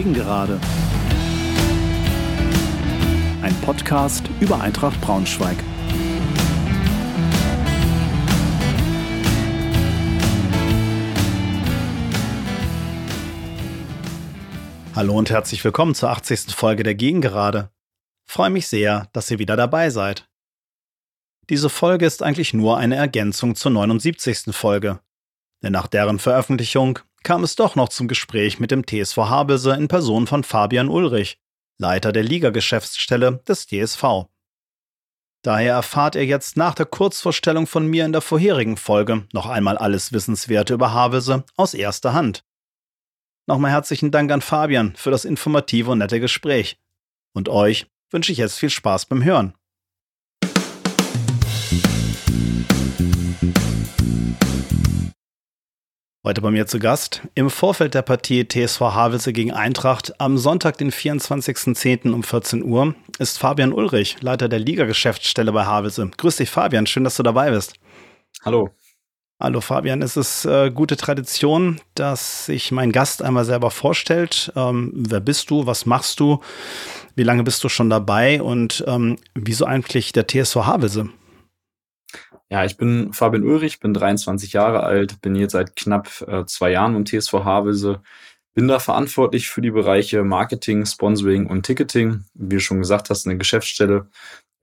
Gegengerade. Ein Podcast über Eintracht Braunschweig. Hallo und herzlich willkommen zur 80. Folge der Gegengerade. Freue mich sehr, dass ihr wieder dabei seid. Diese Folge ist eigentlich nur eine Ergänzung zur 79. Folge. Denn nach deren Veröffentlichung kam es doch noch zum Gespräch mit dem TSV Habelse in Person von Fabian Ulrich, Leiter der Ligageschäftsstelle des TSV. Daher erfahrt ihr jetzt nach der Kurzvorstellung von mir in der vorherigen Folge noch einmal alles Wissenswerte über Havelse aus erster Hand. Nochmal herzlichen Dank an Fabian für das informative und nette Gespräch. Und euch wünsche ich jetzt viel Spaß beim Hören. Heute bei mir zu Gast im Vorfeld der Partie TSV Havelse gegen Eintracht am Sonntag, den 24.10. um 14 Uhr, ist Fabian Ulrich, Leiter der Liga-Geschäftsstelle bei Havelse. Grüß dich, Fabian. Schön, dass du dabei bist. Hallo. Hallo Fabian, es ist äh, gute Tradition, dass sich mein Gast einmal selber vorstellt. Ähm, wer bist du? Was machst du? Wie lange bist du schon dabei? Und ähm, wieso eigentlich der TSV Havelse? Ja, ich bin Fabian Ulrich, bin 23 Jahre alt, bin jetzt seit knapp äh, zwei Jahren im TSV Havelse, bin da verantwortlich für die Bereiche Marketing, Sponsoring und Ticketing. Wie du schon gesagt hast, eine Geschäftsstelle.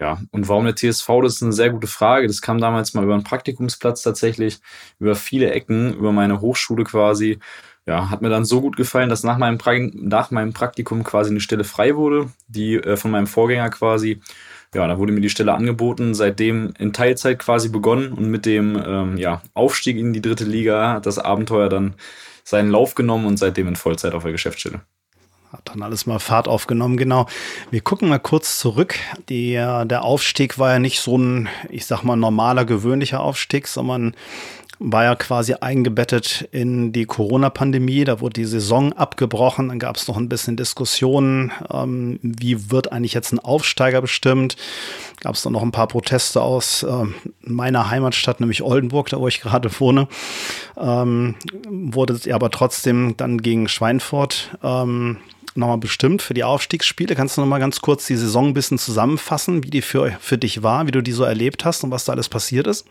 Ja, und warum der TSV? Das ist eine sehr gute Frage. Das kam damals mal über einen Praktikumsplatz tatsächlich, über viele Ecken, über meine Hochschule quasi. Ja, hat mir dann so gut gefallen, dass nach meinem, pra nach meinem Praktikum quasi eine Stelle frei wurde, die äh, von meinem Vorgänger quasi ja, da wurde mir die Stelle angeboten, seitdem in Teilzeit quasi begonnen und mit dem ähm, ja, Aufstieg in die dritte Liga hat das Abenteuer dann seinen Lauf genommen und seitdem in Vollzeit auf der Geschäftsstelle. Hat dann alles mal Fahrt aufgenommen, genau. Wir gucken mal kurz zurück. Die, der Aufstieg war ja nicht so ein, ich sag mal, normaler, gewöhnlicher Aufstieg, sondern war ja quasi eingebettet in die Corona-Pandemie. Da wurde die Saison abgebrochen. Dann gab es noch ein bisschen Diskussionen, ähm, wie wird eigentlich jetzt ein Aufsteiger bestimmt. Gab es dann noch ein paar Proteste aus äh, meiner Heimatstadt, nämlich Oldenburg, da wo ich gerade wohne. Ähm, wurde aber trotzdem dann gegen Schweinfurt ähm, nochmal bestimmt für die Aufstiegsspiele. Kannst du nochmal ganz kurz die Saison ein bisschen zusammenfassen, wie die für, für dich war, wie du die so erlebt hast und was da alles passiert ist?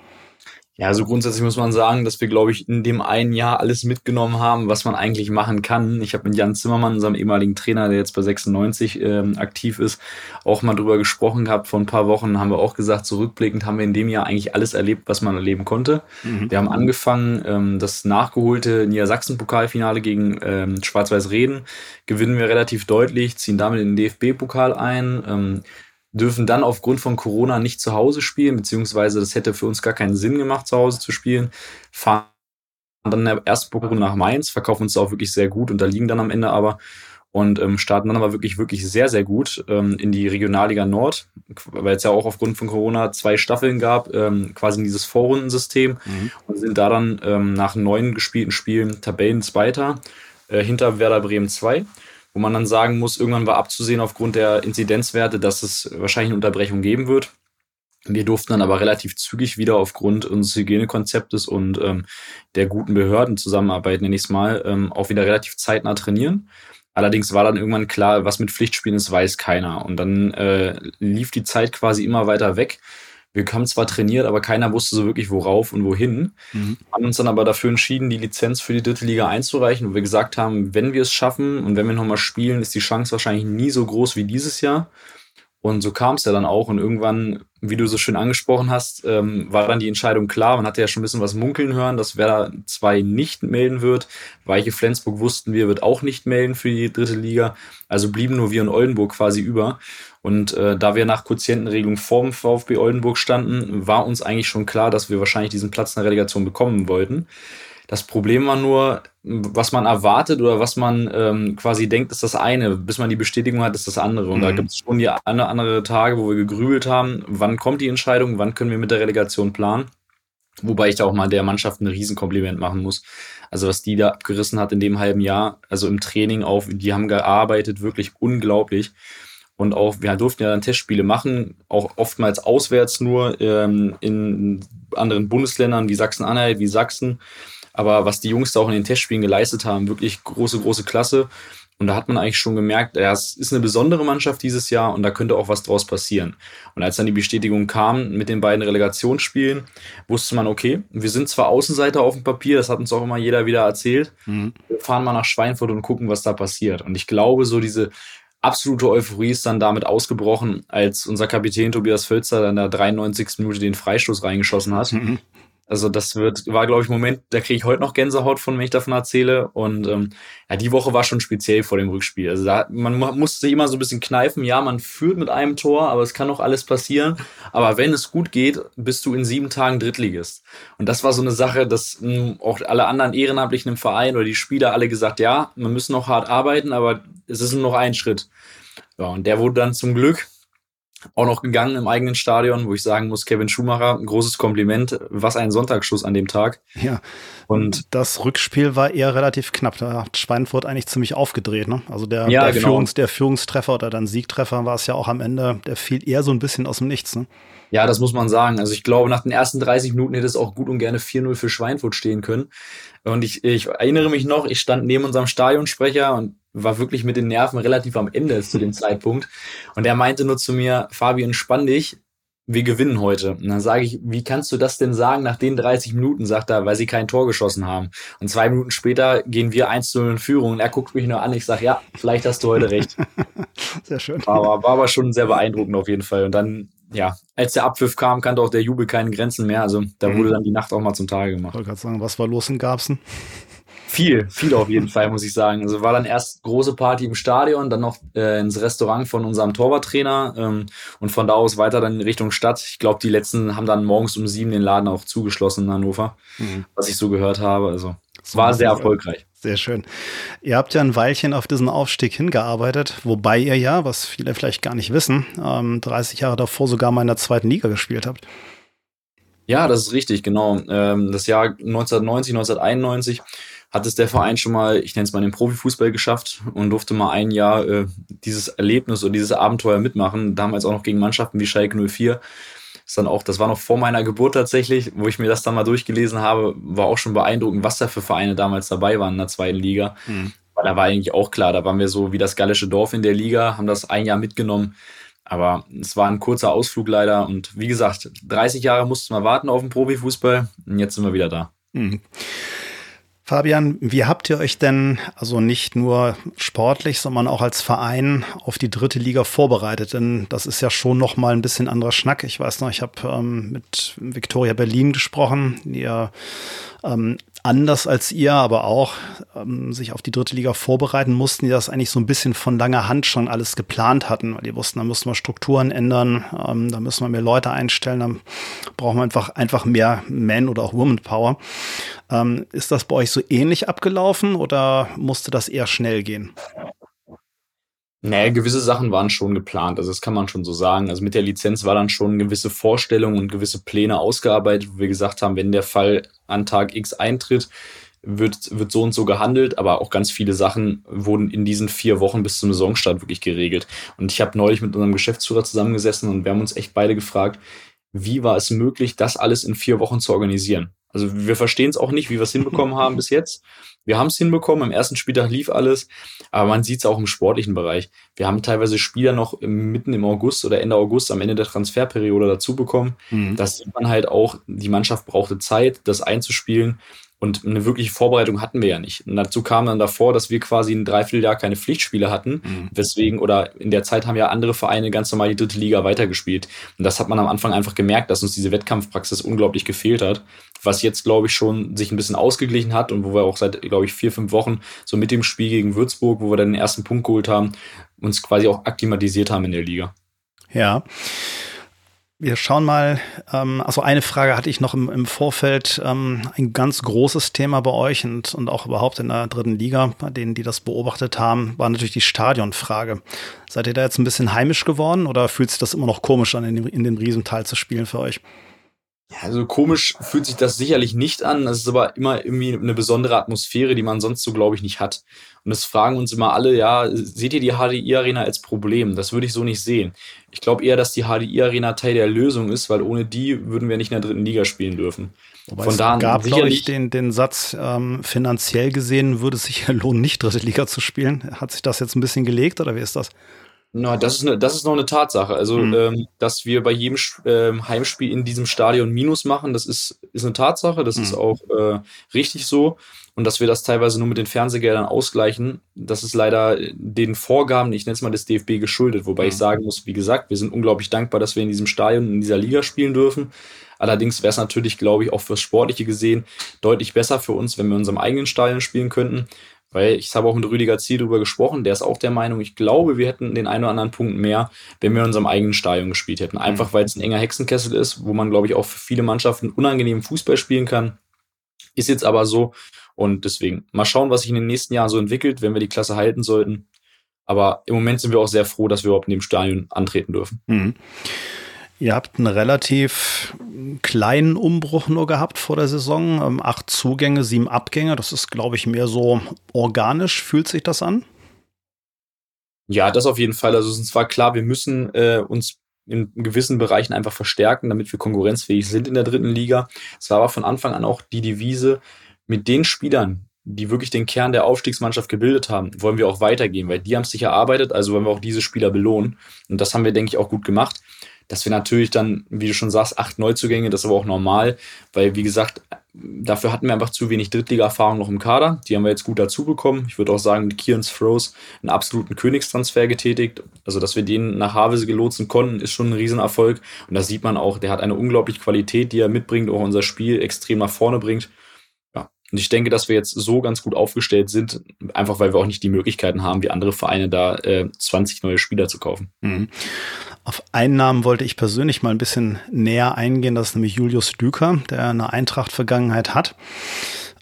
Ja, also grundsätzlich muss man sagen, dass wir, glaube ich, in dem einen Jahr alles mitgenommen haben, was man eigentlich machen kann. Ich habe mit Jan Zimmermann, unserem ehemaligen Trainer, der jetzt bei 96 ähm, aktiv ist, auch mal drüber gesprochen gehabt. Vor ein paar Wochen haben wir auch gesagt, zurückblickend haben wir in dem Jahr eigentlich alles erlebt, was man erleben konnte. Mhm. Wir haben angefangen, ähm, das nachgeholte Niedersachsen-Pokalfinale gegen ähm, Schwarz-Weiß Reden gewinnen wir relativ deutlich, ziehen damit in den DFB-Pokal ein. Ähm, dürfen dann aufgrund von Corona nicht zu Hause spielen, beziehungsweise das hätte für uns gar keinen Sinn gemacht, zu Hause zu spielen. Fahren dann in der ersten nach Mainz, verkaufen uns auch wirklich sehr gut, unterliegen dann am Ende aber und ähm, starten dann aber wirklich, wirklich sehr, sehr gut ähm, in die Regionalliga Nord, weil es ja auch aufgrund von Corona zwei Staffeln gab, ähm, quasi in dieses Vorrundensystem mhm. und sind da dann ähm, nach neun gespielten Spielen Tabellenzweiter äh, hinter Werder Bremen 2 wo man dann sagen muss, irgendwann war abzusehen aufgrund der Inzidenzwerte, dass es wahrscheinlich eine Unterbrechung geben wird. Wir durften dann aber relativ zügig wieder aufgrund unseres Hygienekonzeptes und ähm, der guten Behördenzusammenarbeit, nenne ich es mal, ähm, auch wieder relativ zeitnah trainieren. Allerdings war dann irgendwann klar, was mit Pflichtspielen ist, weiß keiner. Und dann äh, lief die Zeit quasi immer weiter weg wir haben zwar trainiert, aber keiner wusste so wirklich, worauf und wohin. Mhm. Haben uns dann aber dafür entschieden, die Lizenz für die dritte Liga einzureichen, wo wir gesagt haben, wenn wir es schaffen und wenn wir nochmal spielen, ist die Chance wahrscheinlich nie so groß wie dieses Jahr. Und so kam es ja dann auch. Und irgendwann, wie du so schön angesprochen hast, ähm, war dann die Entscheidung klar. Man hatte ja schon ein bisschen was munkeln hören, dass Werder 2 nicht melden wird. Weiche Flensburg wussten wir, wird auch nicht melden für die dritte Liga. Also blieben nur wir und Oldenburg quasi über. Und äh, da wir nach Quotientenregelung vorm VfB Oldenburg standen, war uns eigentlich schon klar, dass wir wahrscheinlich diesen Platz in der Relegation bekommen wollten. Das Problem war nur, was man erwartet oder was man ähm, quasi denkt, ist das eine. Bis man die Bestätigung hat, ist das andere. Und mhm. da gibt es schon die eine, andere Tage, wo wir gegrübelt haben, wann kommt die Entscheidung, wann können wir mit der Relegation planen. Wobei ich da auch mal der Mannschaft ein Riesenkompliment machen muss. Also was die da abgerissen hat in dem halben Jahr, also im Training auf, die haben gearbeitet, wirklich unglaublich. Und auch, wir durften ja dann Testspiele machen, auch oftmals auswärts nur ähm, in anderen Bundesländern wie Sachsen-Anhalt, wie Sachsen. Aber was die Jungs da auch in den Testspielen geleistet haben, wirklich große, große Klasse. Und da hat man eigentlich schon gemerkt, ja, es ist eine besondere Mannschaft dieses Jahr und da könnte auch was draus passieren. Und als dann die Bestätigung kam mit den beiden Relegationsspielen, wusste man, okay, wir sind zwar Außenseiter auf dem Papier, das hat uns auch immer jeder wieder erzählt. Mhm. Wir fahren mal nach Schweinfurt und gucken, was da passiert. Und ich glaube, so diese absolute Euphorie ist dann damit ausgebrochen, als unser Kapitän Tobias Völzer dann in der 93. Minute den Freistoß reingeschossen hat. Mhm. Also das wird, war, glaube ich, Moment, da kriege ich heute noch Gänsehaut von, wenn ich davon erzähle. Und ähm, ja, die Woche war schon speziell vor dem Rückspiel. Also da, man musste sich immer so ein bisschen kneifen. Ja, man führt mit einem Tor, aber es kann noch alles passieren. Aber wenn es gut geht, bist du in sieben Tagen Drittligist. Und das war so eine Sache, dass mh, hm, auch alle anderen Ehrenamtlichen im Verein oder die Spieler alle gesagt, ja, man müssen noch hart arbeiten, aber es ist nur noch ein Schritt. Ja, und der wurde dann zum Glück auch noch gegangen im eigenen Stadion, wo ich sagen muss, Kevin Schumacher, ein großes Kompliment. Was ein Sonntagsschuss an dem Tag. Ja. Und das Rückspiel war eher relativ knapp. Da hat Schweinfurt eigentlich ziemlich aufgedreht. Ne? Also der, ja, der, genau. Führungs-, der Führungstreffer oder dann Siegtreffer war es ja auch am Ende, der fiel eher so ein bisschen aus dem Nichts. Ne? Ja, das muss man sagen. Also ich glaube, nach den ersten 30 Minuten hätte es auch gut und gerne 4-0 für Schweinfurt stehen können. Und ich, ich erinnere mich noch, ich stand neben unserem Stadionsprecher und war wirklich mit den Nerven relativ am Ende zu dem Zeitpunkt. Und er meinte nur zu mir, Fabian, spann dich, wir gewinnen heute. Und dann sage ich, wie kannst du das denn sagen nach den 30 Minuten, sagt er, weil sie kein Tor geschossen haben. Und zwei Minuten später gehen wir 1 0 in Führung und er guckt mich nur an. Ich sage, ja, vielleicht hast du heute recht. Sehr schön. Aber war aber schon sehr beeindruckend auf jeden Fall. Und dann, ja, als der Abpfiff kam, kannte auch der Jubel keine Grenzen mehr. Also da mhm. wurde dann die Nacht auch mal zum Tage gemacht. Ich wollte gerade sagen, was war los in Garbsen? Viel, viel auf jeden Fall, muss ich sagen. Also war dann erst große Party im Stadion, dann noch äh, ins Restaurant von unserem Torwarttrainer ähm, und von da aus weiter dann in Richtung Stadt. Ich glaube, die letzten haben dann morgens um sieben den Laden auch zugeschlossen in Hannover, mhm. was ich so gehört habe. Also es war sehr erfolgreich. Sehr schön. Ihr habt ja ein Weilchen auf diesen Aufstieg hingearbeitet, wobei ihr ja, was viele vielleicht gar nicht wissen, ähm, 30 Jahre davor sogar mal in der zweiten Liga gespielt habt. Ja, das ist richtig, genau. Ähm, das Jahr 1990, 1991 hat es der Verein schon mal, ich nenne es mal den Profifußball geschafft und durfte mal ein Jahr äh, dieses Erlebnis und dieses Abenteuer mitmachen. Damals auch noch gegen Mannschaften wie Schalke 04. Das, dann auch, das war noch vor meiner Geburt tatsächlich, wo ich mir das dann mal durchgelesen habe, war auch schon beeindruckend, was da für Vereine damals dabei waren in der zweiten Liga. Mhm. Weil da war eigentlich auch klar, da waren wir so wie das gallische Dorf in der Liga, haben das ein Jahr mitgenommen. Aber es war ein kurzer Ausflug leider. Und wie gesagt, 30 Jahre mussten wir warten auf den Profifußball. Und jetzt sind wir wieder da. Mhm. Fabian, wie habt ihr euch denn also nicht nur sportlich, sondern auch als Verein auf die dritte Liga vorbereitet? Denn das ist ja schon noch mal ein bisschen anderer Schnack. Ich weiß noch, ich habe ähm, mit Victoria Berlin gesprochen, die ja ähm, anders als ihr, aber auch ähm, sich auf die dritte Liga vorbereiten mussten, die das eigentlich so ein bisschen von langer Hand schon alles geplant hatten, weil die wussten, da müssen wir Strukturen ändern, ähm, da müssen wir mehr Leute einstellen, dann brauchen wir einfach, einfach mehr Man- oder auch Woman-Power. Ähm, ist das bei euch so ähnlich abgelaufen oder musste das eher schnell gehen? Nee, gewisse Sachen waren schon geplant, also das kann man schon so sagen. Also mit der Lizenz war dann schon gewisse Vorstellungen und gewisse Pläne ausgearbeitet, wo wir gesagt haben, wenn der Fall an Tag X eintritt, wird, wird so und so gehandelt, aber auch ganz viele Sachen wurden in diesen vier Wochen bis zum Saisonstart wirklich geregelt. Und ich habe neulich mit unserem Geschäftsführer zusammengesessen und wir haben uns echt beide gefragt, wie war es möglich, das alles in vier Wochen zu organisieren? Also wir verstehen es auch nicht, wie wir es hinbekommen haben bis jetzt. Wir haben es hinbekommen, im ersten Spieltag lief alles, aber man sieht es auch im sportlichen Bereich. Wir haben teilweise Spieler noch mitten im August oder Ende August am Ende der Transferperiode dazu bekommen. Mhm. Das sieht man halt auch, die Mannschaft brauchte Zeit, das einzuspielen. Und eine wirkliche Vorbereitung hatten wir ja nicht. Und dazu kam dann davor, dass wir quasi ein Dreivierteljahr keine Pflichtspiele hatten. Mhm. Weswegen, oder in der Zeit haben ja andere Vereine ganz normal die dritte Liga weitergespielt. Und das hat man am Anfang einfach gemerkt, dass uns diese Wettkampfpraxis unglaublich gefehlt hat. Was jetzt, glaube ich, schon sich ein bisschen ausgeglichen hat und wo wir auch seit, glaube ich, vier, fünf Wochen so mit dem Spiel gegen Würzburg, wo wir dann den ersten Punkt geholt haben, uns quasi auch akklimatisiert haben in der Liga. Ja. Wir schauen mal, ähm, also eine Frage hatte ich noch im, im Vorfeld. Ähm, ein ganz großes Thema bei euch und, und auch überhaupt in der dritten Liga, bei denen, die das beobachtet haben, war natürlich die Stadionfrage. Seid ihr da jetzt ein bisschen heimisch geworden oder fühlt sich das immer noch komisch an, in dem, in dem Riesental zu spielen für euch? Ja, also komisch fühlt sich das sicherlich nicht an. Das ist aber immer irgendwie eine besondere Atmosphäre, die man sonst so, glaube ich, nicht hat. Und das fragen uns immer alle, ja, seht ihr die HDI-Arena als Problem? Das würde ich so nicht sehen. Ich glaube eher, dass die HDI-Arena Teil der Lösung ist, weil ohne die würden wir nicht in der dritten Liga spielen dürfen. Wobei Von es da gab, glaube ich, den, den Satz, ähm, finanziell gesehen würde es sich lohnen, nicht dritte Liga zu spielen. Hat sich das jetzt ein bisschen gelegt oder wie ist das? Na, das ist, eine, das ist noch eine Tatsache. Also, mhm. ähm, dass wir bei jedem ähm, Heimspiel in diesem Stadion Minus machen, das ist, ist eine Tatsache. Das mhm. ist auch äh, richtig so. Und dass wir das teilweise nur mit den Fernsehgeldern ausgleichen, das ist leider den Vorgaben, ich nenne es mal des DFB, geschuldet. Wobei mhm. ich sagen muss, wie gesagt, wir sind unglaublich dankbar, dass wir in diesem Stadion, in dieser Liga spielen dürfen. Allerdings wäre es natürlich, glaube ich, auch fürs Sportliche gesehen deutlich besser für uns, wenn wir in unserem eigenen Stadion spielen könnten. Weil ich habe auch mit Rüdiger Ziel darüber gesprochen, der ist auch der Meinung, ich glaube, wir hätten den einen oder anderen Punkt mehr, wenn wir in unserem eigenen Stadion gespielt hätten. Einfach weil es ein enger Hexenkessel ist, wo man, glaube ich, auch für viele Mannschaften unangenehm Fußball spielen kann. Ist jetzt aber so. Und deswegen mal schauen, was sich in den nächsten Jahren so entwickelt, wenn wir die Klasse halten sollten. Aber im Moment sind wir auch sehr froh, dass wir überhaupt in dem Stadion antreten dürfen. Mhm. Ihr habt einen relativ kleinen Umbruch nur gehabt vor der Saison. Ähm, acht Zugänge, sieben Abgänge. Das ist, glaube ich, mehr so organisch. Fühlt sich das an? Ja, das auf jeden Fall. Also es ist zwar klar, wir müssen äh, uns in gewissen Bereichen einfach verstärken, damit wir konkurrenzfähig sind in der dritten Liga. Es war aber von Anfang an auch die Devise, mit den Spielern, die wirklich den Kern der Aufstiegsmannschaft gebildet haben, wollen wir auch weitergehen, weil die haben es sich erarbeitet, also wollen wir auch diese Spieler belohnen. Und das haben wir, denke ich, auch gut gemacht dass wir natürlich dann, wie du schon sagst, acht Neuzugänge, das ist aber auch normal, weil wie gesagt, dafür hatten wir einfach zu wenig Drittliga-Erfahrung noch im Kader. Die haben wir jetzt gut dazu bekommen. Ich würde auch sagen, mit Kieran Froze einen absoluten Königstransfer getätigt. Also, dass wir den nach Havelse gelotsen konnten, ist schon ein Riesenerfolg. Und da sieht man auch, der hat eine unglaubliche Qualität, die er mitbringt, auch unser Spiel extrem nach vorne bringt. Und ich denke, dass wir jetzt so ganz gut aufgestellt sind, einfach weil wir auch nicht die Möglichkeiten haben, wie andere Vereine da äh, 20 neue Spieler zu kaufen. Mhm. Auf einen Namen wollte ich persönlich mal ein bisschen näher eingehen. Das ist nämlich Julius Düker, der eine Eintracht-Vergangenheit hat.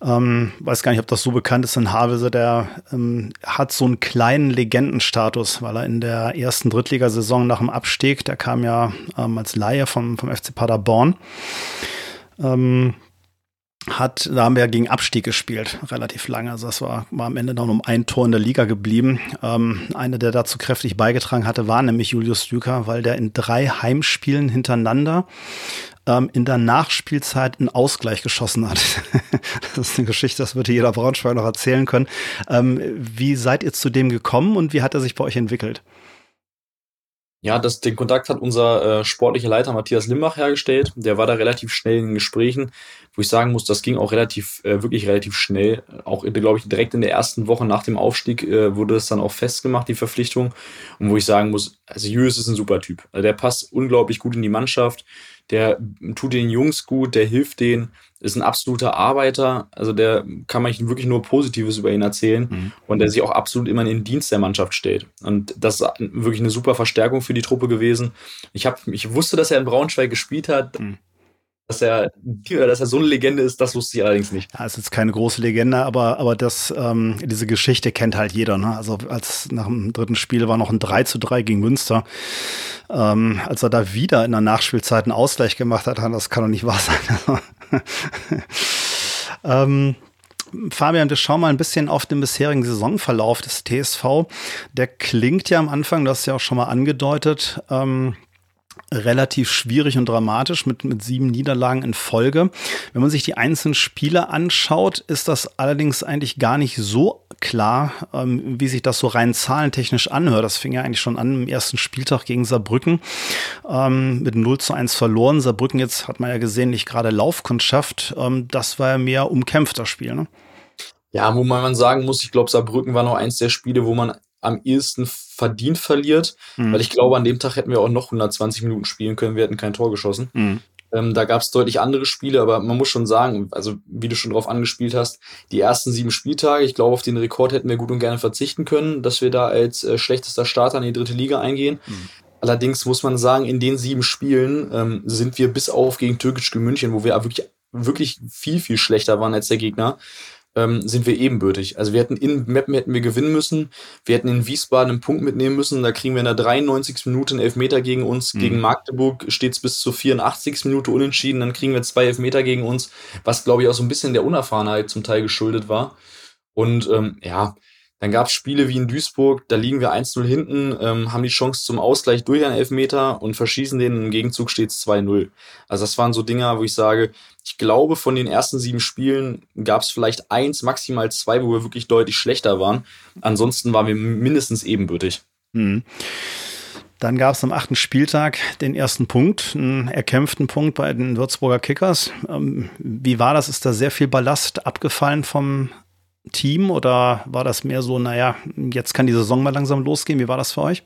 Ähm, weiß gar nicht, ob das so bekannt ist in Havelse. Der ähm, hat so einen kleinen Legendenstatus, weil er in der ersten Drittligasaison nach dem Abstieg, der kam ja ähm, als Laie vom, vom FC Paderborn, ähm, hat, da haben wir gegen Abstieg gespielt, relativ lange. Also das war, war am Ende noch um ein Tor in der Liga geblieben. Ähm, einer, der dazu kräftig beigetragen hatte, war nämlich Julius Düker, weil der in drei Heimspielen hintereinander ähm, in der Nachspielzeit einen Ausgleich geschossen hat. das ist eine Geschichte, das würde jeder Braunschweig noch erzählen können. Ähm, wie seid ihr zu dem gekommen und wie hat er sich bei euch entwickelt? Ja, das, den Kontakt hat unser äh, sportlicher Leiter Matthias Limbach hergestellt. Der war da relativ schnell in den Gesprächen, wo ich sagen muss, das ging auch relativ, äh, wirklich relativ schnell. Auch, glaube ich, direkt in der ersten Woche nach dem Aufstieg äh, wurde es dann auch festgemacht, die Verpflichtung. Und wo ich sagen muss, also Julius ist ein super Typ. Also der passt unglaublich gut in die Mannschaft. Der tut den Jungs gut, der hilft denen ist ein absoluter Arbeiter. Also der kann man wirklich nur Positives über ihn erzählen mhm. und der sich auch absolut immer in den Dienst der Mannschaft steht. Und das ist wirklich eine super Verstärkung für die Truppe gewesen. Ich, hab, ich wusste, dass er in Braunschweig gespielt hat. Mhm. Dass er, dass er so eine Legende ist, das wusste ich allerdings nicht. Ja, ist jetzt keine große Legende, aber, aber das, ähm, diese Geschichte kennt halt jeder. Ne? Also als nach dem dritten Spiel war noch ein 3 zu 3 gegen Münster. Ähm, als er da wieder in der Nachspielzeit einen Ausgleich gemacht hat, das kann doch nicht wahr sein. ähm, Fabian, wir schauen mal ein bisschen auf den bisherigen Saisonverlauf des TSV. Der klingt ja am Anfang, das ist ja auch schon mal angedeutet, ähm, relativ schwierig und dramatisch mit, mit sieben Niederlagen in Folge. Wenn man sich die einzelnen Spiele anschaut, ist das allerdings eigentlich gar nicht so klar, ähm, wie sich das so rein zahlentechnisch anhört. Das fing ja eigentlich schon an im ersten Spieltag gegen Saarbrücken ähm, mit 0 zu 1 verloren. Saarbrücken jetzt hat man ja gesehen, nicht gerade Laufkundschaft. Ähm, das war ja mehr umkämpfter Spiel, ne? Ja, wo man sagen muss, ich glaube, Saarbrücken war noch eins der Spiele, wo man am ehesten verdient verliert, mhm. weil ich glaube, an dem Tag hätten wir auch noch 120 Minuten spielen können, wir hätten kein Tor geschossen. Mhm. Ähm, da gab es deutlich andere Spiele, aber man muss schon sagen, also wie du schon drauf angespielt hast, die ersten sieben Spieltage, ich glaube, auf den Rekord hätten wir gut und gerne verzichten können, dass wir da als äh, schlechtester Starter in die dritte Liga eingehen. Mhm. Allerdings muss man sagen, in den sieben Spielen ähm, sind wir bis auf gegen Türkisch München, wo wir wirklich, wirklich viel, viel schlechter waren als der Gegner, ähm, sind wir ebenbürtig. Also wir hätten in Meppen hätten wir gewinnen müssen. Wir hätten in Wiesbaden einen Punkt mitnehmen müssen. Da kriegen wir in der 93. Minute einen Elfmeter gegen uns. Mhm. Gegen Magdeburg steht es bis zur 84. Minute unentschieden. Dann kriegen wir zwei Elfmeter gegen uns, was glaube ich auch so ein bisschen der Unerfahrenheit zum Teil geschuldet war. Und ähm, ja, dann gab es Spiele wie in Duisburg, da liegen wir 1-0 hinten, ähm, haben die Chance zum Ausgleich durch einen Elfmeter und verschießen den. Im Gegenzug steht es 2-0. Also das waren so Dinger, wo ich sage, ich glaube, von den ersten sieben Spielen gab es vielleicht eins, maximal zwei, wo wir wirklich deutlich schlechter waren. Ansonsten waren wir mindestens ebenbürtig. Mhm. Dann gab es am achten Spieltag den ersten Punkt, einen erkämpften Punkt bei den Würzburger Kickers. Ähm, wie war das? Ist da sehr viel Ballast abgefallen vom Team oder war das mehr so, naja, jetzt kann die Saison mal langsam losgehen? Wie war das für euch?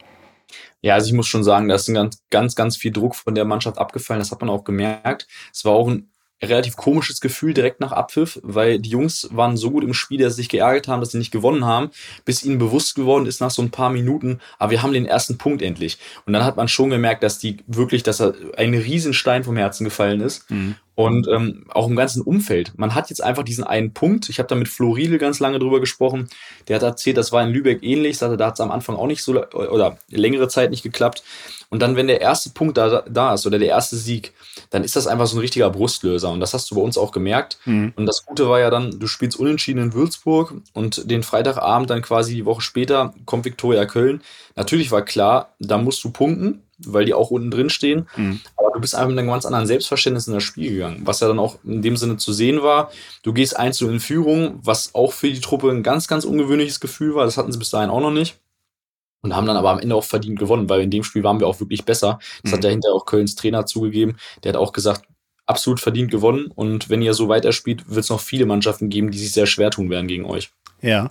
Ja, also ich muss schon sagen, da ist ein ganz, ganz, ganz viel Druck von der Mannschaft abgefallen. Das hat man auch gemerkt. Es war auch ein relativ komisches Gefühl direkt nach Abpfiff, weil die Jungs waren so gut im Spiel, dass sie sich geärgert haben, dass sie nicht gewonnen haben, bis ihnen bewusst geworden ist nach so ein paar Minuten, aber wir haben den ersten Punkt endlich. Und dann hat man schon gemerkt, dass die wirklich, dass er ein Riesenstein vom Herzen gefallen ist. Mhm. Und ähm, auch im ganzen Umfeld. Man hat jetzt einfach diesen einen Punkt. Ich habe da mit Flo Riedel ganz lange drüber gesprochen. Der hat erzählt, das war in Lübeck ähnlich. Sagte, da hat es am Anfang auch nicht so oder längere Zeit nicht geklappt. Und dann, wenn der erste Punkt da, da ist oder der erste Sieg, dann ist das einfach so ein richtiger Brustlöser. Und das hast du bei uns auch gemerkt. Mhm. Und das Gute war ja dann, du spielst unentschieden in Würzburg und den Freitagabend dann quasi die Woche später kommt Viktoria Köln. Natürlich war klar, da musst du punkten weil die auch unten drin stehen. Mhm. Aber du bist einfach mit einem ganz anderen Selbstverständnis in das Spiel gegangen, was ja dann auch in dem Sinne zu sehen war. Du gehst einzeln in Führung, was auch für die Truppe ein ganz, ganz ungewöhnliches Gefühl war. Das hatten sie bis dahin auch noch nicht. Und haben dann aber am Ende auch verdient gewonnen, weil in dem Spiel waren wir auch wirklich besser. Das mhm. hat ja hinterher auch Kölns Trainer zugegeben. Der hat auch gesagt, absolut verdient gewonnen. Und wenn ihr so weiterspielt, wird es noch viele Mannschaften geben, die sich sehr schwer tun werden gegen euch. Ja.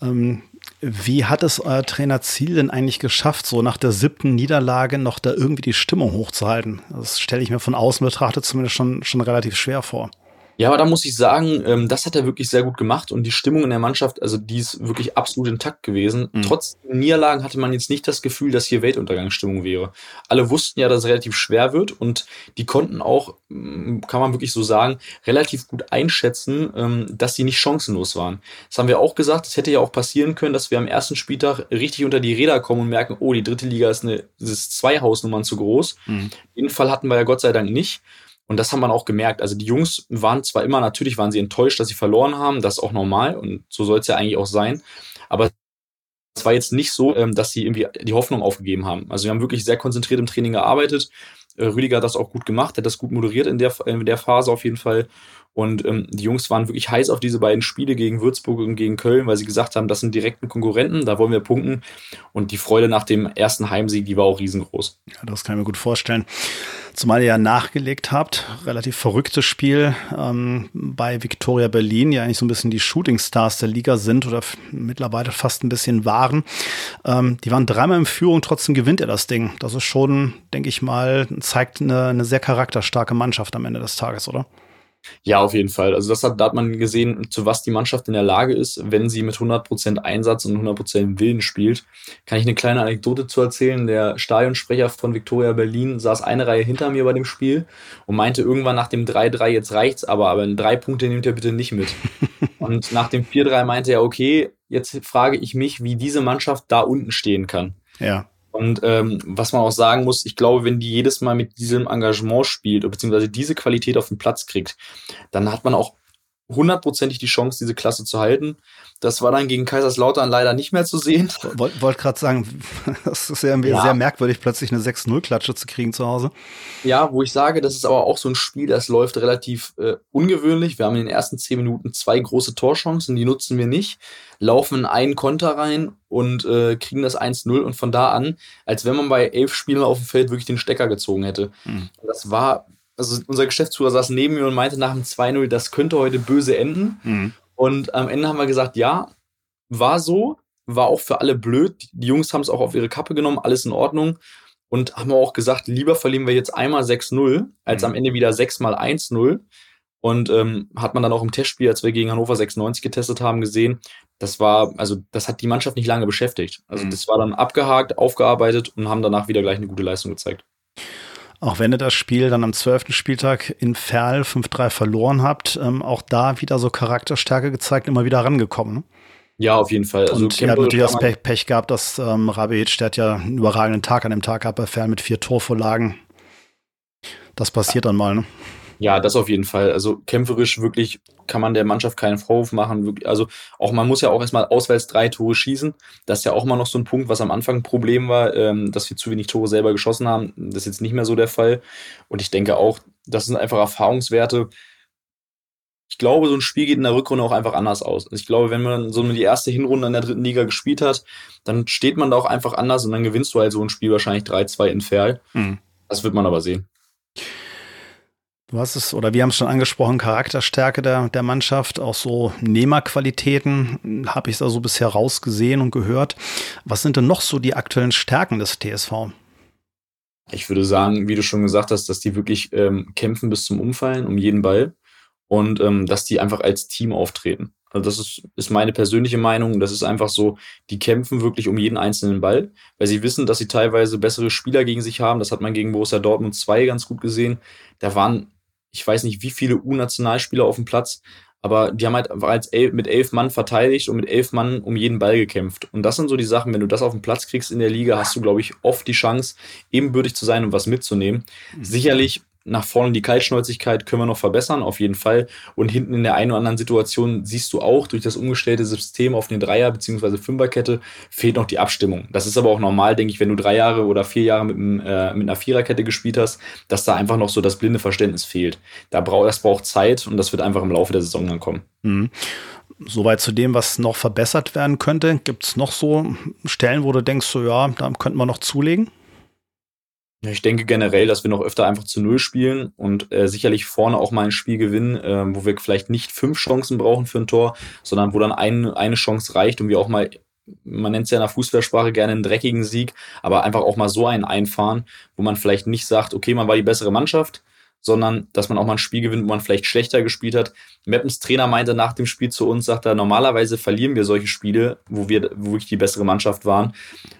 Ähm, wie hat es euer Trainer Ziel denn eigentlich geschafft, so nach der siebten Niederlage noch da irgendwie die Stimmung hochzuhalten? Das stelle ich mir von außen betrachtet zumindest schon, schon relativ schwer vor. Ja, aber da muss ich sagen, ähm, das hat er wirklich sehr gut gemacht und die Stimmung in der Mannschaft, also die ist wirklich absolut intakt gewesen. Mhm. Trotz Niederlagen hatte man jetzt nicht das Gefühl, dass hier Weltuntergangsstimmung wäre. Alle wussten ja, dass es relativ schwer wird und die konnten auch, mm, kann man wirklich so sagen, relativ gut einschätzen, ähm, dass sie nicht chancenlos waren. Das haben wir auch gesagt, es hätte ja auch passieren können, dass wir am ersten Spieltag richtig unter die Räder kommen und merken, oh, die dritte Liga ist eine, ist zwei Hausnummern zu groß. Mhm. Den Fall hatten wir ja Gott sei Dank nicht. Und das haben wir auch gemerkt. Also die Jungs waren zwar immer, natürlich waren sie enttäuscht, dass sie verloren haben, das ist auch normal und so soll es ja eigentlich auch sein. Aber es war jetzt nicht so, ähm, dass sie irgendwie die Hoffnung aufgegeben haben. Also wir haben wirklich sehr konzentriert im Training gearbeitet. Äh, Rüdiger hat das auch gut gemacht, hat das gut moderiert in der, in der Phase auf jeden Fall. Und ähm, die Jungs waren wirklich heiß auf diese beiden Spiele gegen Würzburg und gegen Köln, weil sie gesagt haben, das sind direkten Konkurrenten, da wollen wir punkten. Und die Freude nach dem ersten Heimsieg, die war auch riesengroß. Ja, das kann ich mir gut vorstellen. Zumal ihr ja nachgelegt habt, relativ verrücktes Spiel ähm, bei Victoria Berlin, die eigentlich so ein bisschen die Shootingstars der Liga sind oder mittlerweile fast ein bisschen waren. Ähm, die waren dreimal in Führung, trotzdem gewinnt er das Ding. Das ist schon, denke ich mal, zeigt eine, eine sehr charakterstarke Mannschaft am Ende des Tages, oder? Ja, auf jeden Fall. Also das hat, da hat man gesehen, zu was die Mannschaft in der Lage ist, wenn sie mit 100% Einsatz und 100% Willen spielt. Kann ich eine kleine Anekdote zu erzählen? Der Stadionsprecher von Victoria Berlin saß eine Reihe hinter mir bei dem Spiel und meinte irgendwann nach dem 3-3, jetzt reicht's aber, aber in drei Punkte nehmt ihr bitte nicht mit. und nach dem 4-3 meinte er, okay, jetzt frage ich mich, wie diese Mannschaft da unten stehen kann. Ja. Und ähm, was man auch sagen muss, ich glaube, wenn die jedes Mal mit diesem Engagement spielt, beziehungsweise diese Qualität auf den Platz kriegt, dann hat man auch hundertprozentig die Chance, diese Klasse zu halten. Das war dann gegen Kaiserslautern leider nicht mehr zu sehen. Wollte wollt gerade sagen, das ist ja, ja, sehr merkwürdig, plötzlich eine 6-0-Klatsche zu kriegen zu Hause. Ja, wo ich sage, das ist aber auch so ein Spiel, das läuft relativ äh, ungewöhnlich. Wir haben in den ersten 10 Minuten zwei große Torchancen, die nutzen wir nicht, laufen in einen Konter rein und äh, kriegen das 1-0 und von da an, als wenn man bei elf Spielern auf dem Feld wirklich den Stecker gezogen hätte. Mhm. Das war also unser Geschäftsführer saß neben mir und meinte nach dem 2-0, das könnte heute böse enden. Mhm. Und am Ende haben wir gesagt, ja, war so, war auch für alle blöd. Die Jungs haben es auch auf ihre Kappe genommen, alles in Ordnung. Und haben auch gesagt, lieber verlieren wir jetzt einmal 6-0, als mhm. am Ende wieder 6 mal 1-0. Und ähm, hat man dann auch im Testspiel, als wir gegen Hannover 96 getestet haben, gesehen, das war, also das hat die Mannschaft nicht lange beschäftigt. Also mhm. das war dann abgehakt, aufgearbeitet und haben danach wieder gleich eine gute Leistung gezeigt. Auch wenn ihr das Spiel dann am zwölften Spieltag in Ferl 5-3 verloren habt, ähm, auch da wieder so Charakterstärke gezeigt, immer wieder rangekommen. Ne? Ja, auf jeden Fall. Also und ihr habt natürlich das Pech, Pech, gehabt, dass ähm, Rabic, der hat ja einen überragenden Tag an dem Tag gehabt bei Ferl mit vier Torvorlagen. Das passiert ja. dann mal, ne? Ja, das auf jeden Fall. Also kämpferisch wirklich kann man der Mannschaft keinen Vorwurf machen. Also auch man muss ja auch erstmal auswärts drei Tore schießen. Das ist ja auch mal noch so ein Punkt, was am Anfang ein Problem war, ähm, dass wir zu wenig Tore selber geschossen haben. Das ist jetzt nicht mehr so der Fall. Und ich denke auch, das sind einfach Erfahrungswerte. Ich glaube, so ein Spiel geht in der Rückrunde auch einfach anders aus. Also ich glaube, wenn man so die erste Hinrunde in der dritten Liga gespielt hat, dann steht man da auch einfach anders und dann gewinnst du halt so ein Spiel wahrscheinlich 3-2 in Ferl. Mhm. Das wird man aber sehen. Du hast es, oder wir haben es schon angesprochen, Charakterstärke der, der Mannschaft, auch so Nehmerqualitäten, habe ich es also bisher rausgesehen und gehört. Was sind denn noch so die aktuellen Stärken des TSV? Ich würde sagen, wie du schon gesagt hast, dass die wirklich ähm, kämpfen bis zum Umfallen um jeden Ball und ähm, dass die einfach als Team auftreten. Also das ist, ist meine persönliche Meinung. Das ist einfach so, die kämpfen wirklich um jeden einzelnen Ball, weil sie wissen, dass sie teilweise bessere Spieler gegen sich haben. Das hat man gegen Borussia Dortmund 2 ganz gut gesehen. Da waren ich weiß nicht, wie viele U-Nationalspieler auf dem Platz, aber die haben halt einfach als elf, mit elf Mann verteidigt und mit elf Mann um jeden Ball gekämpft. Und das sind so die Sachen, wenn du das auf den Platz kriegst in der Liga, hast du, glaube ich, oft die Chance, ebenbürtig zu sein und was mitzunehmen. Mhm. Sicherlich nach vorne die Kaltschnäuzigkeit können wir noch verbessern, auf jeden Fall. Und hinten in der einen oder anderen Situation siehst du auch, durch das umgestellte System auf eine Dreier- bzw. Fünferkette fehlt noch die Abstimmung. Das ist aber auch normal, denke ich, wenn du drei Jahre oder vier Jahre mit, äh, mit einer Viererkette gespielt hast, dass da einfach noch so das blinde Verständnis fehlt. Da brauch, das braucht Zeit und das wird einfach im Laufe der Saison dann kommen. Mhm. Soweit zu dem, was noch verbessert werden könnte. Gibt es noch so Stellen, wo du denkst, so ja, da könnten wir noch zulegen? Ich denke generell, dass wir noch öfter einfach zu Null spielen und äh, sicherlich vorne auch mal ein Spiel gewinnen, äh, wo wir vielleicht nicht fünf Chancen brauchen für ein Tor, sondern wo dann ein, eine Chance reicht und wir auch mal, man nennt es ja in der Fußballsprache gerne einen dreckigen Sieg, aber einfach auch mal so einen einfahren, wo man vielleicht nicht sagt, okay, man war die bessere Mannschaft, sondern dass man auch mal ein Spiel gewinnt, wo man vielleicht schlechter gespielt hat. Meppens Trainer meinte nach dem Spiel zu uns, sagt er, normalerweise verlieren wir solche Spiele, wo wir wo wirklich die bessere Mannschaft waren.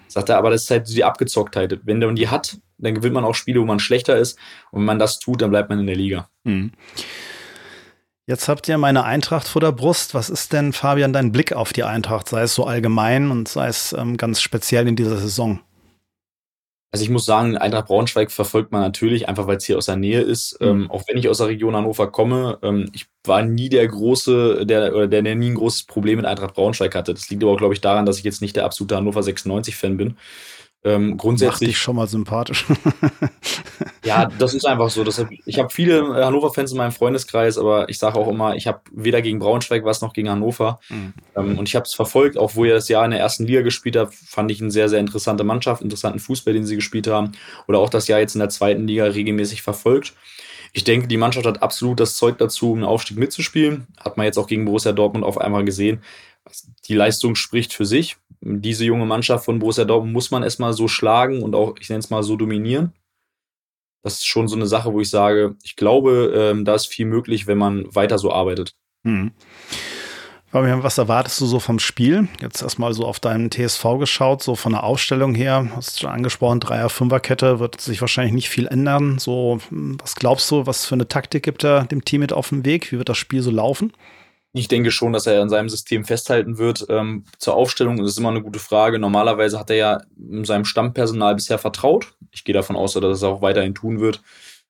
Sagt er, aber das ist halt die Abgezocktheit. Wenn man die hat, dann gewinnt man auch Spiele, wo man schlechter ist. Und wenn man das tut, dann bleibt man in der Liga. Mhm. Jetzt habt ihr meine Eintracht vor der Brust. Was ist denn, Fabian, dein Blick auf die Eintracht, sei es so allgemein und sei es ähm, ganz speziell in dieser Saison? Also ich muss sagen, Eintracht Braunschweig verfolgt man natürlich, einfach weil es hier aus der Nähe ist. Mhm. Ähm, auch wenn ich aus der Region Hannover komme, ähm, ich war nie der große, der, oder der, der nie ein großes Problem mit Eintracht Braunschweig hatte. Das liegt aber, glaube ich, daran, dass ich jetzt nicht der absolute Hannover 96-Fan bin. Ähm, grundsätzlich. Macht dich schon mal sympathisch. ja, das ist einfach so. Deshalb, ich habe viele äh, Hannover-Fans in meinem Freundeskreis, aber ich sage auch immer, ich habe weder gegen Braunschweig was noch gegen Hannover. Mhm. Ähm, und ich habe es verfolgt, auch wo ihr das Jahr in der ersten Liga gespielt habt, fand ich eine sehr, sehr interessante Mannschaft, interessanten Fußball, den sie gespielt haben. Oder auch das Jahr jetzt in der zweiten Liga regelmäßig verfolgt. Ich denke, die Mannschaft hat absolut das Zeug dazu, um einen Aufstieg mitzuspielen. Hat man jetzt auch gegen Borussia Dortmund auf einmal gesehen. Die Leistung spricht für sich diese junge Mannschaft von Borussia Dortmund muss man erstmal so schlagen und auch, ich nenne es mal, so dominieren. Das ist schon so eine Sache, wo ich sage, ich glaube, ähm, da ist viel möglich, wenn man weiter so arbeitet. Hm. Was erwartest du so vom Spiel? Jetzt erstmal so auf deinen TSV geschaut, so von der Aufstellung her, hast du schon angesprochen, Dreier-Fünfer-Kette wird sich wahrscheinlich nicht viel ändern. So, was glaubst du, was für eine Taktik gibt er dem Team mit auf dem Weg? Wie wird das Spiel so laufen? Ich denke schon, dass er an seinem System festhalten wird. Ähm, zur Aufstellung ist es immer eine gute Frage. Normalerweise hat er ja seinem Stammpersonal bisher vertraut. Ich gehe davon aus, dass er das auch weiterhin tun wird.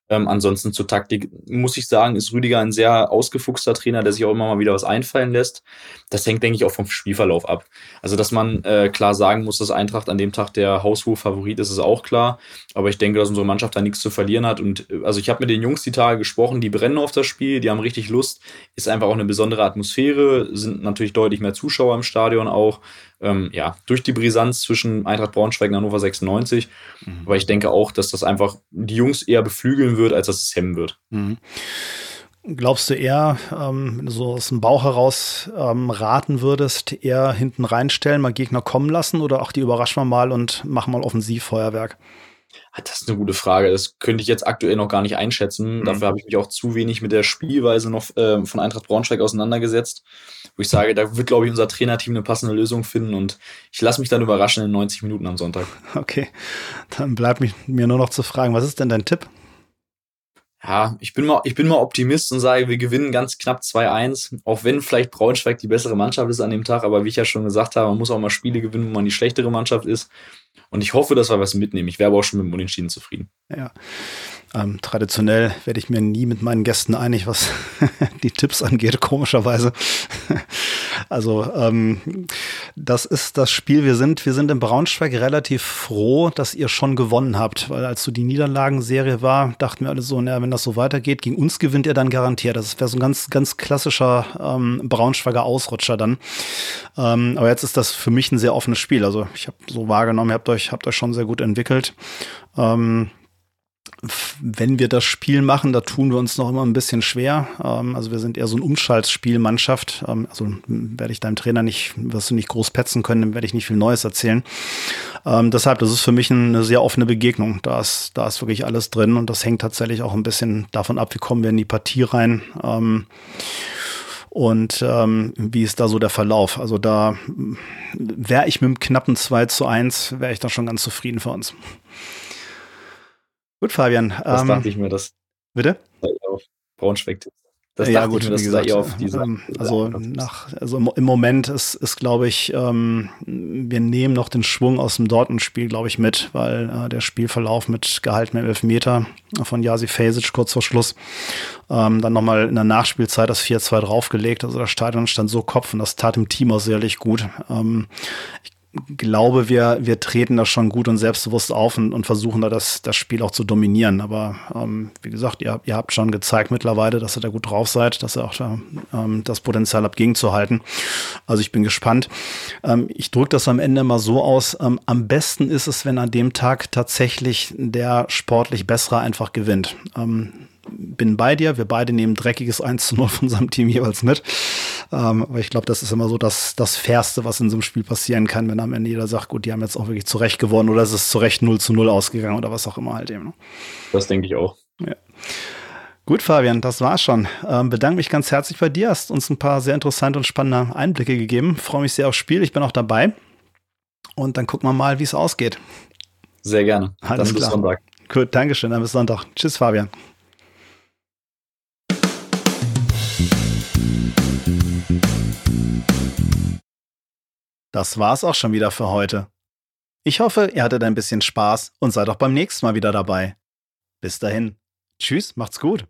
Ähm, ansonsten zur Taktik muss ich sagen, ist Rüdiger ein sehr ausgefuchster Trainer, der sich auch immer mal wieder was einfallen lässt. Das hängt, denke ich, auch vom Spielverlauf ab. Also, dass man äh, klar sagen muss, dass Eintracht an dem Tag der haushohe Favorit ist, ist auch klar. Aber ich denke, dass unsere Mannschaft da nichts zu verlieren hat. Und äh, also ich habe mit den Jungs die Tage gesprochen, die brennen auf das Spiel, die haben richtig Lust. Ist einfach auch eine besondere Atmosphäre, sind natürlich deutlich mehr Zuschauer im Stadion auch ähm, ja, durch die Brisanz zwischen Eintracht Braunschweig und Hannover 96. Mhm. Aber ich denke auch, dass das einfach die Jungs eher beflügeln wird, als dass es hemmen wird. Mhm. Glaubst du eher, ähm, wenn du so aus dem Bauch heraus ähm, raten würdest, eher hinten reinstellen, mal Gegner kommen lassen oder auch die überraschen wir mal und machen mal Offensivfeuerwerk? Ah, das ist eine gute Frage. Das könnte ich jetzt aktuell noch gar nicht einschätzen. Mhm. Dafür habe ich mich auch zu wenig mit der Spielweise noch äh, von Eintracht Braunschweig auseinandergesetzt. Wo ich sage, da wird, glaube ich, unser Trainerteam eine passende Lösung finden und ich lasse mich dann überraschen in 90 Minuten am Sonntag. Okay, dann bleibt mir nur noch zu fragen, was ist denn dein Tipp? Ja, ich bin mal, ich bin mal Optimist und sage, wir gewinnen ganz knapp 2-1, auch wenn vielleicht Braunschweig die bessere Mannschaft ist an dem Tag, aber wie ich ja schon gesagt habe, man muss auch mal Spiele gewinnen, wo man die schlechtere Mannschaft ist. Und ich hoffe, dass wir was mitnehmen. Ich wäre aber auch schon mit dem Unentschieden zufrieden. Ja. Ähm, traditionell werde ich mir nie mit meinen Gästen einig, was die Tipps angeht, komischerweise. also ähm, das ist das Spiel. Wir sind, wir sind in Braunschweig relativ froh, dass ihr schon gewonnen habt, weil als so die Niederlagenserie war, dachten wir alle so, naja, wenn das so weitergeht, gegen uns gewinnt ihr dann garantiert. Das wäre so ein ganz, ganz klassischer ähm, Braunschweiger Ausrutscher dann. Ähm, aber jetzt ist das für mich ein sehr offenes Spiel. Also ich habe so wahrgenommen, ihr habt euch, habt euch schon sehr gut entwickelt. Ähm, wenn wir das Spiel machen, da tun wir uns noch immer ein bisschen schwer. Ähm, also wir sind eher so ein Umschaltspielmannschaft. Ähm, also werde ich deinem Trainer nicht, wirst du nicht groß petzen können, werde ich nicht viel Neues erzählen. Ähm, deshalb, das ist für mich eine sehr offene Begegnung. Da ist, da ist wirklich alles drin und das hängt tatsächlich auch ein bisschen davon ab, wie kommen wir in die Partie rein. Und ähm, wie ist da so der Verlauf? Also da wäre ich mit einem knappen 2 zu 1, wäre ich da schon ganz zufrieden für uns. Gut, Fabian. Das ähm, dachte ich mir, das. Bitte? Auf Braunschweig das ja, gut, mir, wie gesagt, auf diese, ähm, also nach, also im Moment ist, ist glaube ich, ähm, wir nehmen noch den Schwung aus dem Dortmund-Spiel, glaube ich, mit, weil äh, der Spielverlauf mit gehaltenem Elfmeter von Jasi Fesic kurz vor Schluss, ähm, dann nochmal in der Nachspielzeit das 4-2 draufgelegt, also das Stadion stand so Kopf und das tat dem Team auch sicherlich gut. Ähm, ich glaube, wir, wir treten da schon gut und selbstbewusst auf und, und versuchen da das, das Spiel auch zu dominieren. Aber ähm, wie gesagt, ihr, ihr habt schon gezeigt mittlerweile, dass ihr da gut drauf seid, dass ihr auch da, ähm, das Potenzial habt, gegenzuhalten. Also ich bin gespannt. Ähm, ich drücke das am Ende mal so aus. Ähm, am besten ist es, wenn an dem Tag tatsächlich der sportlich Bessere einfach gewinnt. Ähm, bin bei dir. Wir beide nehmen dreckiges 1 zu 0 von unserem Team jeweils mit. Ähm, aber ich glaube, das ist immer so das, das Fairste, was in so einem Spiel passieren kann, wenn am Ende jeder sagt, gut, die haben jetzt auch wirklich zurecht gewonnen oder es ist zurecht 0 zu 0 ausgegangen oder was auch immer halt eben. Ne? Das denke ich auch. Ja. Gut, Fabian, das war's schon. Ähm, bedanke mich ganz herzlich bei dir. Hast uns ein paar sehr interessante und spannende Einblicke gegeben. Freue mich sehr aufs Spiel. Ich bin auch dabei. Und dann gucken wir mal, wie es ausgeht. Sehr gerne. Alles dann klar. bis Sonntag. Gut, Dankeschön. Dann bis Sonntag. Tschüss, Fabian. Das war's auch schon wieder für heute. Ich hoffe, ihr hattet ein bisschen Spaß und seid auch beim nächsten Mal wieder dabei. Bis dahin. Tschüss, macht's gut.